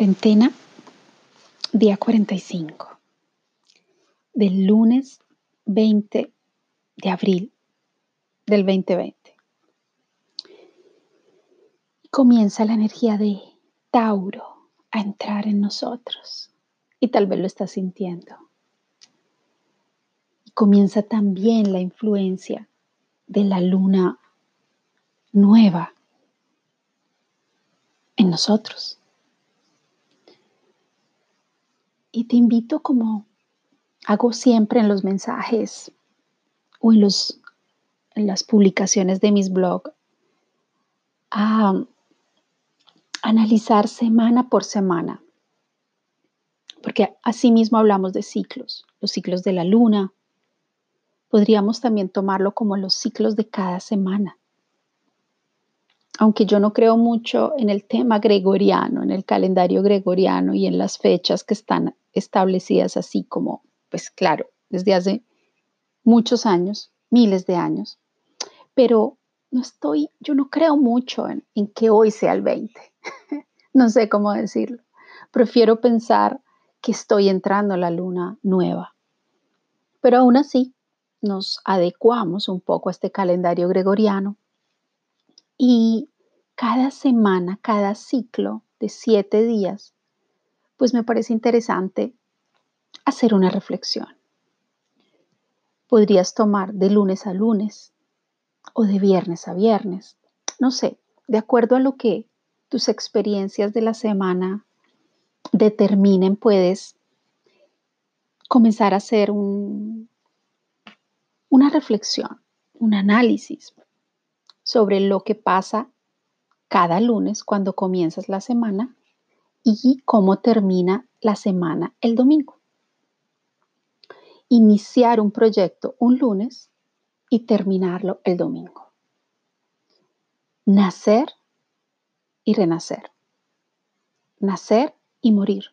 cuarentena, día 45, del lunes 20 de abril del 2020. Comienza la energía de Tauro a entrar en nosotros y tal vez lo estás sintiendo. Y comienza también la influencia de la luna nueva en nosotros. Y te invito como hago siempre en los mensajes o en, los, en las publicaciones de mis blogs a analizar semana por semana, porque así mismo hablamos de ciclos, los ciclos de la luna. Podríamos también tomarlo como los ciclos de cada semana. Aunque yo no creo mucho en el tema gregoriano, en el calendario gregoriano y en las fechas que están establecidas así como, pues claro, desde hace muchos años, miles de años, pero no estoy, yo no creo mucho en, en que hoy sea el 20, no sé cómo decirlo, prefiero pensar que estoy entrando a la luna nueva, pero aún así nos adecuamos un poco a este calendario gregoriano. Y cada semana, cada ciclo de siete días pues me parece interesante hacer una reflexión. Podrías tomar de lunes a lunes o de viernes a viernes, no sé, de acuerdo a lo que tus experiencias de la semana determinen, puedes comenzar a hacer un, una reflexión, un análisis sobre lo que pasa cada lunes cuando comienzas la semana y cómo termina la semana el domingo. Iniciar un proyecto un lunes y terminarlo el domingo. Nacer y renacer. Nacer y morir.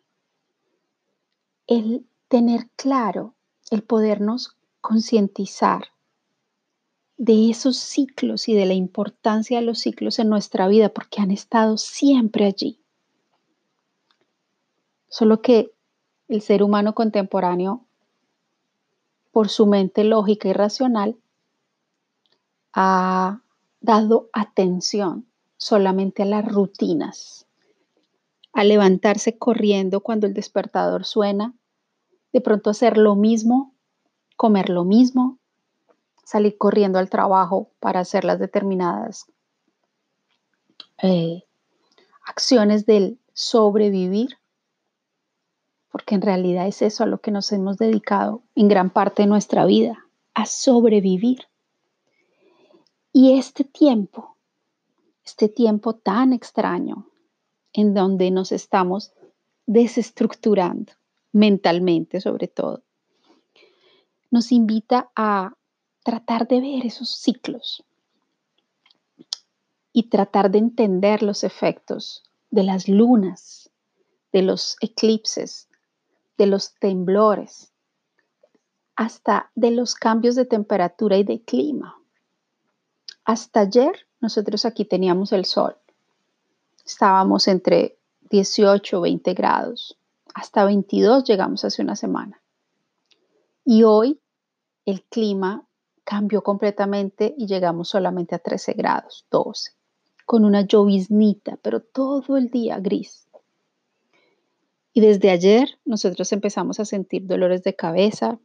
El tener claro, el podernos concientizar de esos ciclos y de la importancia de los ciclos en nuestra vida, porque han estado siempre allí. Solo que el ser humano contemporáneo, por su mente lógica y racional, ha dado atención solamente a las rutinas, a levantarse corriendo cuando el despertador suena, de pronto hacer lo mismo, comer lo mismo, salir corriendo al trabajo para hacer las determinadas eh, acciones del sobrevivir porque en realidad es eso a lo que nos hemos dedicado en gran parte de nuestra vida, a sobrevivir. Y este tiempo, este tiempo tan extraño, en donde nos estamos desestructurando mentalmente sobre todo, nos invita a tratar de ver esos ciclos y tratar de entender los efectos de las lunas, de los eclipses, de los temblores, hasta de los cambios de temperatura y de clima. Hasta ayer nosotros aquí teníamos el sol. Estábamos entre 18 o 20 grados. Hasta 22 llegamos hace una semana. Y hoy el clima cambió completamente y llegamos solamente a 13 grados, 12, con una lloviznita, pero todo el día gris. Y desde ayer nosotros empezamos a sentir dolores de cabeza,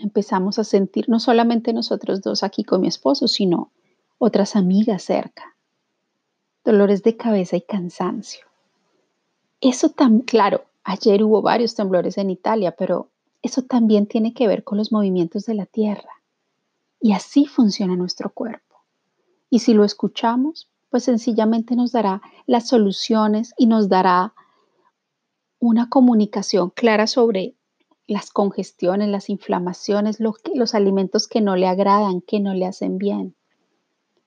empezamos a sentir no solamente nosotros dos aquí con mi esposo, sino otras amigas cerca, dolores de cabeza y cansancio. Eso tan claro, ayer hubo varios temblores en Italia, pero eso también tiene que ver con los movimientos de la tierra. Y así funciona nuestro cuerpo. Y si lo escuchamos, pues sencillamente nos dará las soluciones y nos dará una comunicación clara sobre las congestiones, las inflamaciones, los alimentos que no le agradan, que no le hacen bien.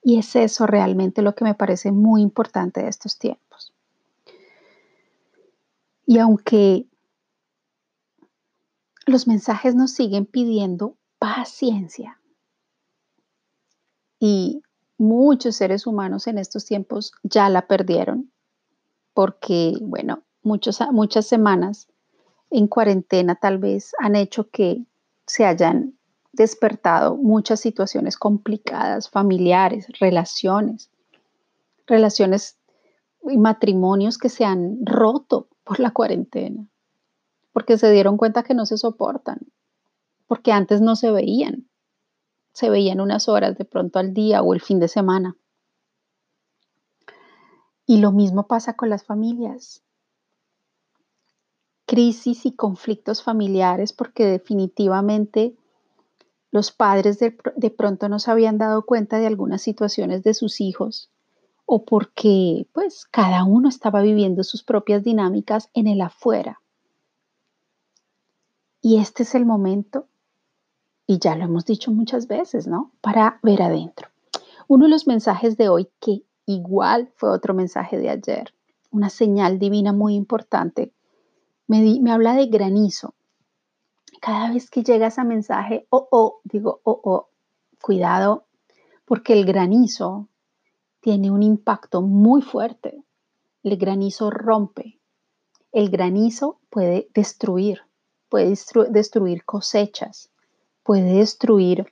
Y es eso realmente lo que me parece muy importante de estos tiempos. Y aunque los mensajes nos siguen pidiendo paciencia y muchos seres humanos en estos tiempos ya la perdieron, porque, bueno, muchas semanas en cuarentena tal vez han hecho que se hayan despertado muchas situaciones complicadas, familiares, relaciones, relaciones y matrimonios que se han roto por la cuarentena, porque se dieron cuenta que no se soportan, porque antes no se veían, se veían unas horas de pronto al día o el fin de semana. Y lo mismo pasa con las familias. Crisis y conflictos familiares porque definitivamente los padres de, pronto no se habían dado cuenta de algunas situaciones de sus hijos o porque pues cada uno estaba viviendo sus propias dinámicas en el afuera. Y este es el momento, y ya lo hemos dicho muchas veces, ¿no? Para ver adentro. Uno de los mensajes de hoy, que igual fue otro mensaje de ayer, una señal divina muy importante, me, habla de granizo. Cada vez que llega ese mensaje, oh, oh, digo, oh, oh, cuidado, porque el granizo tiene un impacto muy fuerte. El granizo rompe. El granizo puede destruir, puede destruir cosechas, puede destruir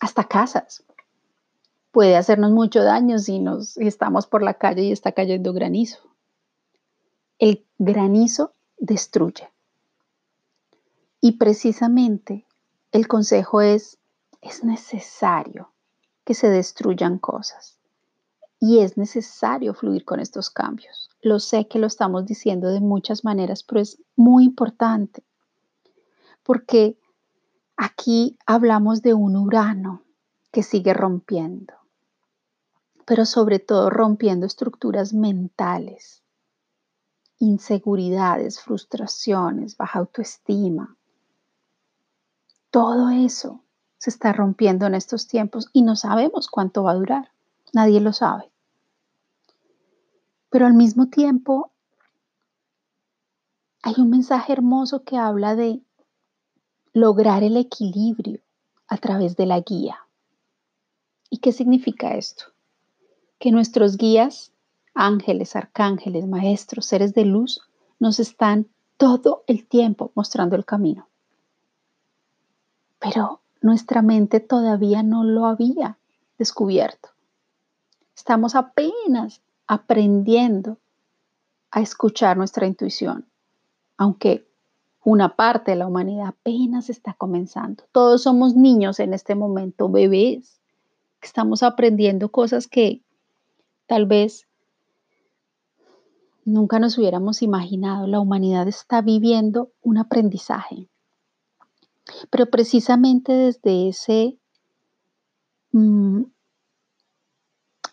hasta casas. Puede hacernos mucho daño si, nos, si estamos por la calle y está cayendo granizo. El granizo destruye. Y precisamente el consejo es, es necesario que se destruyan cosas y es necesario fluir con estos cambios. Lo sé que lo estamos diciendo de muchas maneras, pero es muy importante porque aquí hablamos de un Urano que sigue rompiendo, pero sobre todo rompiendo estructuras mentales, inseguridades, frustraciones, baja autoestima. Todo eso se está rompiendo en estos tiempos y no sabemos cuánto va a durar. Nadie lo sabe. Pero al mismo tiempo hay un mensaje hermoso que habla de lograr el equilibrio a través de la guía. ¿Y qué significa esto? Que nuestros guías, ángeles, arcángeles, maestros, seres de luz, nos están todo el tiempo mostrando el camino. Pero nuestra mente todavía no lo había descubierto. Estamos apenas aprendiendo a escuchar nuestra intuición, aunque una parte de la humanidad apenas está comenzando. Todos somos niños en este momento, bebés, estamos aprendiendo cosas que tal vez nunca nos hubiéramos imaginado. La humanidad está viviendo un aprendizaje. Pero precisamente desde ese mm,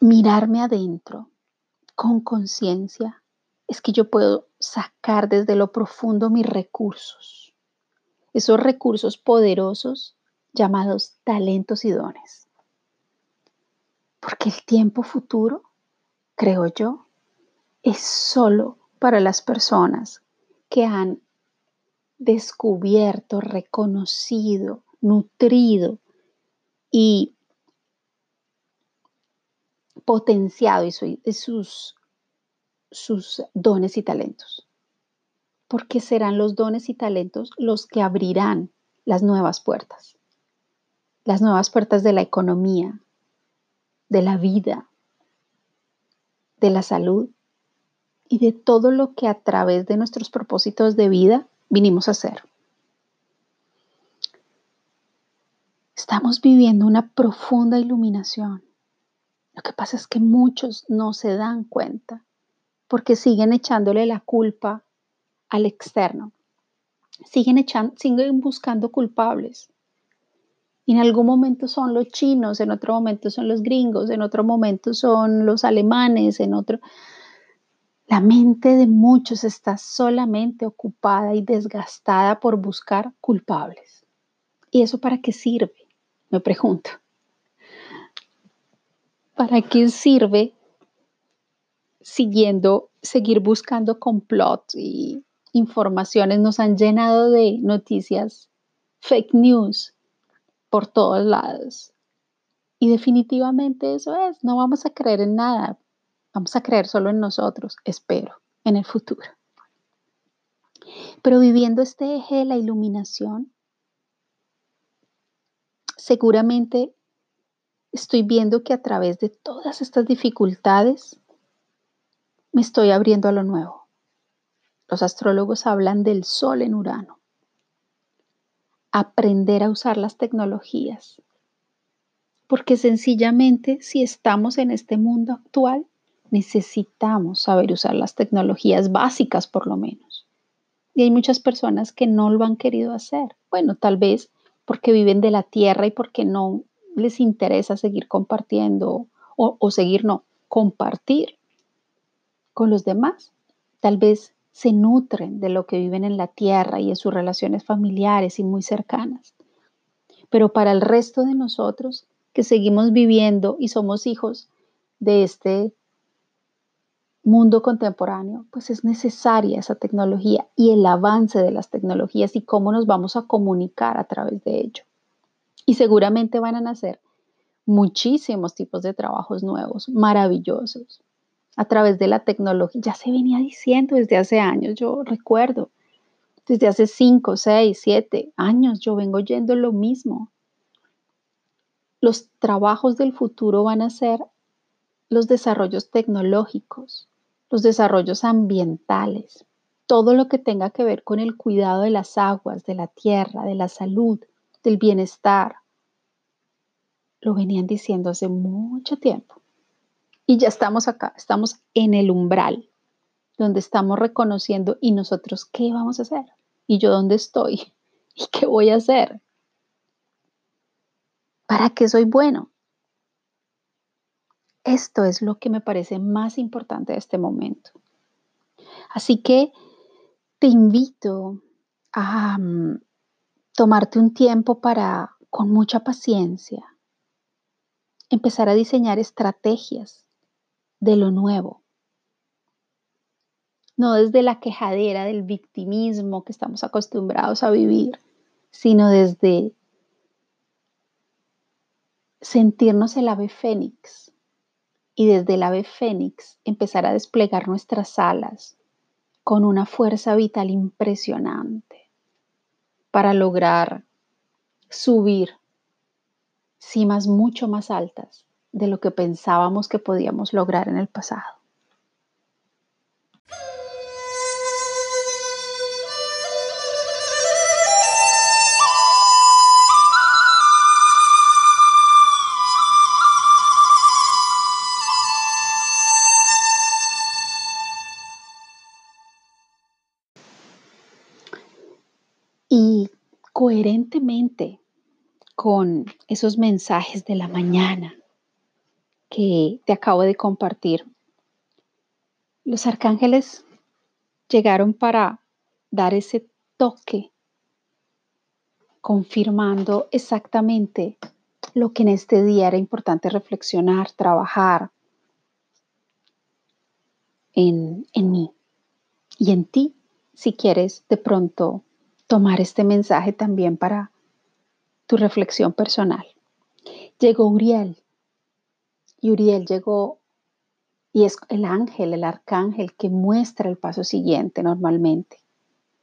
mirarme adentro, con conciencia es que yo puedo sacar desde lo profundo mis recursos, esos recursos poderosos llamados talentos y dones. Porque el tiempo futuro, creo yo, es solo para las personas que han descubierto, reconocido, nutrido y potenciado sus, sus dones y talentos. Porque serán los dones y talentos los que abrirán las nuevas puertas. Las nuevas puertas de la economía, de la vida, de la salud y de todo lo que a través de nuestros propósitos de vida vinimos a hacer. Estamos viviendo una profunda iluminación lo que pasa es que muchos no se dan cuenta porque siguen echándole la culpa al externo. Siguen, echando, siguen buscando culpables. en algún momento son los chinos, en otro momento son los gringos, en otro momento son los alemanes, en otro... La mente de muchos está solamente ocupada y desgastada por buscar culpables. ¿Y eso para qué sirve? Me pregunto. ¿para qué sirve siguiendo, seguir buscando complots y informaciones? Nos han llenado de noticias fake news por todos lados. Y definitivamente eso es, no vamos a creer en nada. Vamos a creer solo en nosotros, espero, en el futuro. Pero viviendo este eje de la iluminación, seguramente estoy viendo que a través de todas estas dificultades me estoy abriendo a lo nuevo. Los astrólogos hablan del sol en Urano. Aprender a usar las tecnologías. Porque sencillamente si estamos en este mundo actual, necesitamos saber usar las tecnologías básicas por lo menos. Y hay muchas personas que no lo han querido hacer. Bueno, tal vez porque viven de la tierra y porque no les interesa seguir compartiendo o, seguir, no, compartir con los demás. Tal vez se nutren de lo que viven en la tierra y en sus relaciones familiares y muy cercanas. Pero para el resto de nosotros que seguimos viviendo y somos hijos de este mundo contemporáneo, pues es necesaria esa tecnología y el avance de las tecnologías y cómo nos vamos a comunicar a través de ello. Y seguramente van a nacer muchísimos tipos de trabajos nuevos, maravillosos a través de la tecnología. Ya se venía diciendo desde hace años, yo recuerdo, desde hace 5, 6, 7 años yo vengo oyendo lo mismo. Los trabajos del futuro van a ser los desarrollos tecnológicos, los desarrollos ambientales, todo lo que tenga que ver con el cuidado de las aguas, de la tierra, de la salud, del bienestar. Lo venían diciendo hace mucho tiempo. Y ya estamos acá, estamos en el umbral, donde estamos reconociendo y nosotros qué vamos a hacer, y yo dónde estoy, y qué voy a hacer. ¿Para qué soy bueno? Esto es lo que me parece más importante de este momento. Así que te invito a mm, tomarte un tiempo para, con mucha paciencia, empezar a diseñar estrategias de lo nuevo. No desde la quejadera del victimismo que estamos acostumbrados a vivir, sino desde sentirnos el ave fénix y desde el ave fénix empezar a desplegar nuestras alas con una fuerza vital impresionante para lograr subir cimas mucho más altas de lo que pensábamos que podíamos lograr en el pasado. Coherentemente con esos mensajes de la mañana, que te acabo de compartir. Los arcángeles llegaron para dar ese toque, confirmando exactamente lo que en este día era importante reflexionar, trabajar en, en mí y en ti, si quieres de pronto tomar este mensaje también para tu reflexión personal. Llegó Uriel y Uriel llegó y es el ángel, el arcángel que muestra el paso siguiente normalmente.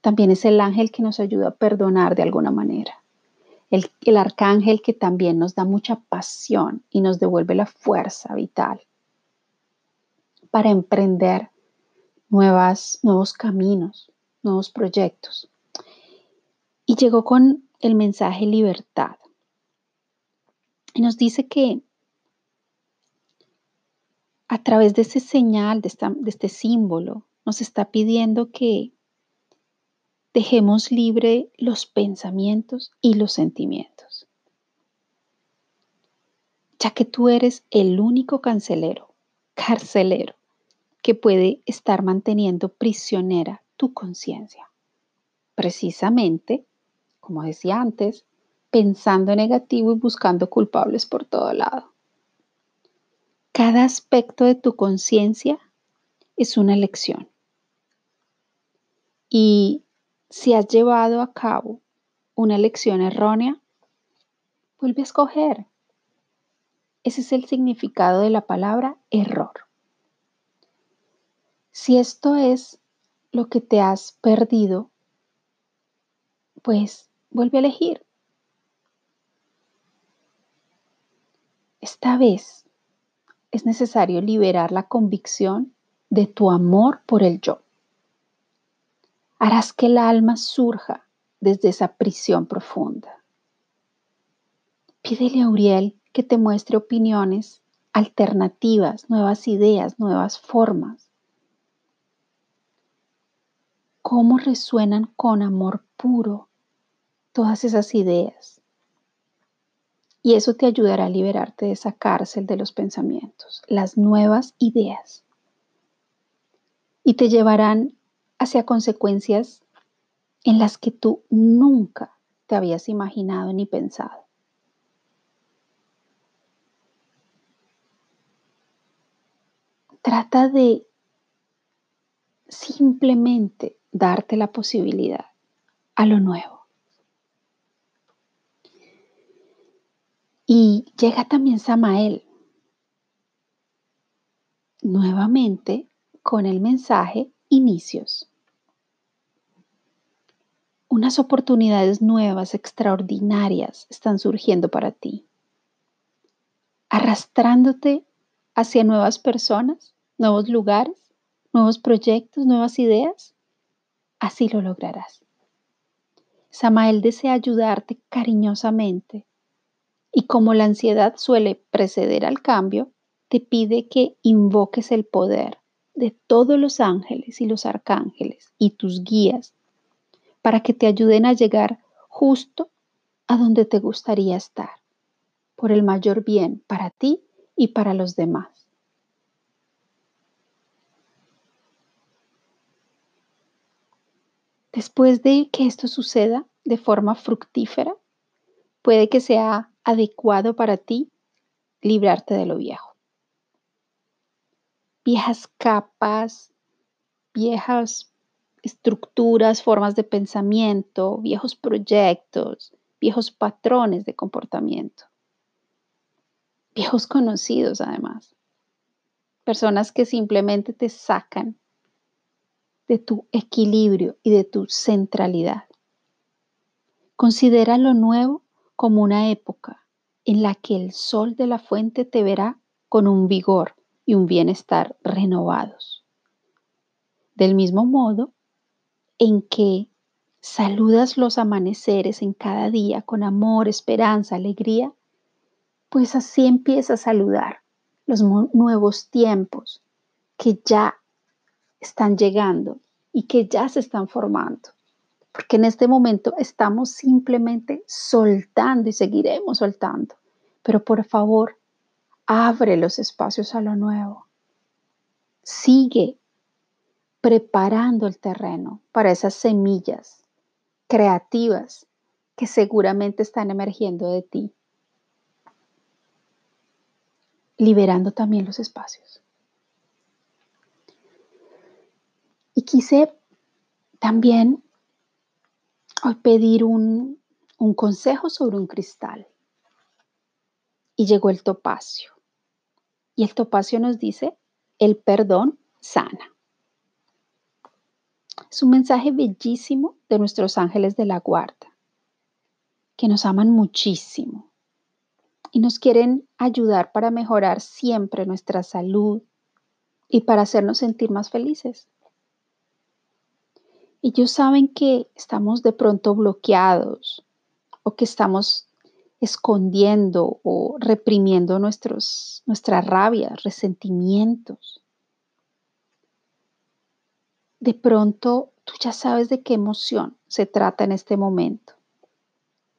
También es el ángel que nos ayuda a perdonar de alguna manera. El, el, arcángel que también nos da mucha pasión y nos devuelve la fuerza vital para emprender nuevas, nuevos caminos, nuevos proyectos. Llegó con el mensaje libertad. Y nos dice que a través de ese señal, de, este símbolo, nos está pidiendo que dejemos libre los pensamientos y los sentimientos. Ya que tú eres el único cancelero, carcelero, que puede estar manteniendo prisionera tu conciencia. Precisamente, como decía antes, pensando negativo y buscando culpables por todo lado. Cada aspecto de tu conciencia es una lección. Y si has llevado a cabo una lección errónea, vuelve a escoger. Ese es el significado de la palabra error. Si esto es lo que te has perdido, pues vuelve a elegir. Esta vez es necesario liberar la convicción de tu amor por el yo. Harás que el alma surja desde esa prisión profunda. Pídele a Uriel que te muestre opiniones alternativas, nuevas ideas, nuevas formas. ¿Cómo resuenan con amor puro todas esas ideas? Y eso te ayudará a liberarte de esa cárcel de los pensamientos, las nuevas ideas. Y te llevarán hacia consecuencias en las que tú nunca te habías imaginado ni pensado. Trata de simplemente darte la posibilidad a lo nuevo. Y llega también Samael nuevamente con el mensaje inicios. Unas oportunidades nuevas, extraordinarias están surgiendo para ti, arrastrándote hacia nuevas personas, nuevos lugares, nuevos proyectos, nuevas ideas. Así lo lograrás. Samael desea ayudarte cariñosamente y como la ansiedad suele preceder al cambio, te pide que invoques el poder de todos los ángeles y los arcángeles y tus guías para que te ayuden a llegar justo a donde te gustaría estar, por el mayor bien para ti y para los demás. Después de que esto suceda de forma fructífera, puede que sea adecuado para ti librarte de lo viejo. Viejas capas, viejas estructuras, formas de pensamiento, viejos proyectos, viejos patrones de comportamiento, viejos conocidos además, personas que simplemente te sacan de tu equilibrio y de tu centralidad. Considera lo nuevo como una época en la que el sol de la fuente te verá con un vigor y un bienestar renovados. Del mismo modo, en que saludas los amaneceres en cada día con amor, esperanza, alegría, pues así empieza a saludar los nuevos tiempos que ya están llegando y que ya se están formando. Porque en este momento estamos simplemente soltando y seguiremos soltando. Pero por favor, abre los espacios a lo nuevo. Sigue preparando el terreno para esas semillas creativas que seguramente están emergiendo de ti, liberando también los espacios. Y quise también hoy pedir un, un consejo sobre un cristal. Y llegó el topacio. Y el topacio nos dice, el perdón sana. Es un mensaje bellísimo de nuestros ángeles de la guarda, que nos aman muchísimo y nos quieren ayudar para mejorar siempre nuestra salud y para hacernos sentir más felices. Ellos saben que estamos de pronto bloqueados o que estamos escondiendo o reprimiendo nuestros, nuestras rabias, resentimientos de pronto tú ya sabes de qué emoción se trata en este momento,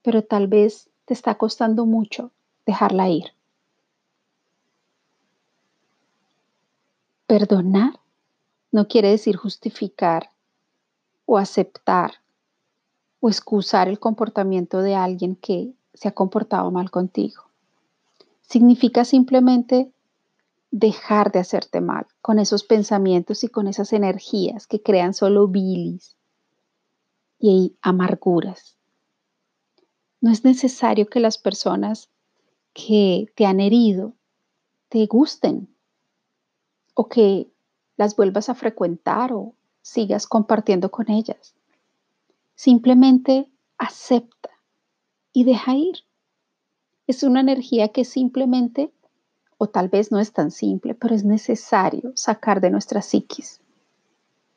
pero tal vez te está costando mucho dejarla ir. Perdonar no quiere decir justificar o aceptar o excusar el comportamiento de alguien que se ha comportado mal contigo. Significa simplemente dejar de hacerte mal con esos pensamientos y con esas energías que crean solo bilis y amarguras. No es necesario que las personas que te han herido te gusten o que las vuelvas a frecuentar o sigas compartiendo con ellas. Simplemente acepta y deja ir. Es una energía que simplemente, o tal vez no es tan simple, pero es necesario sacar de nuestra psiquis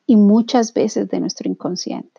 y muchas veces de nuestro inconsciente.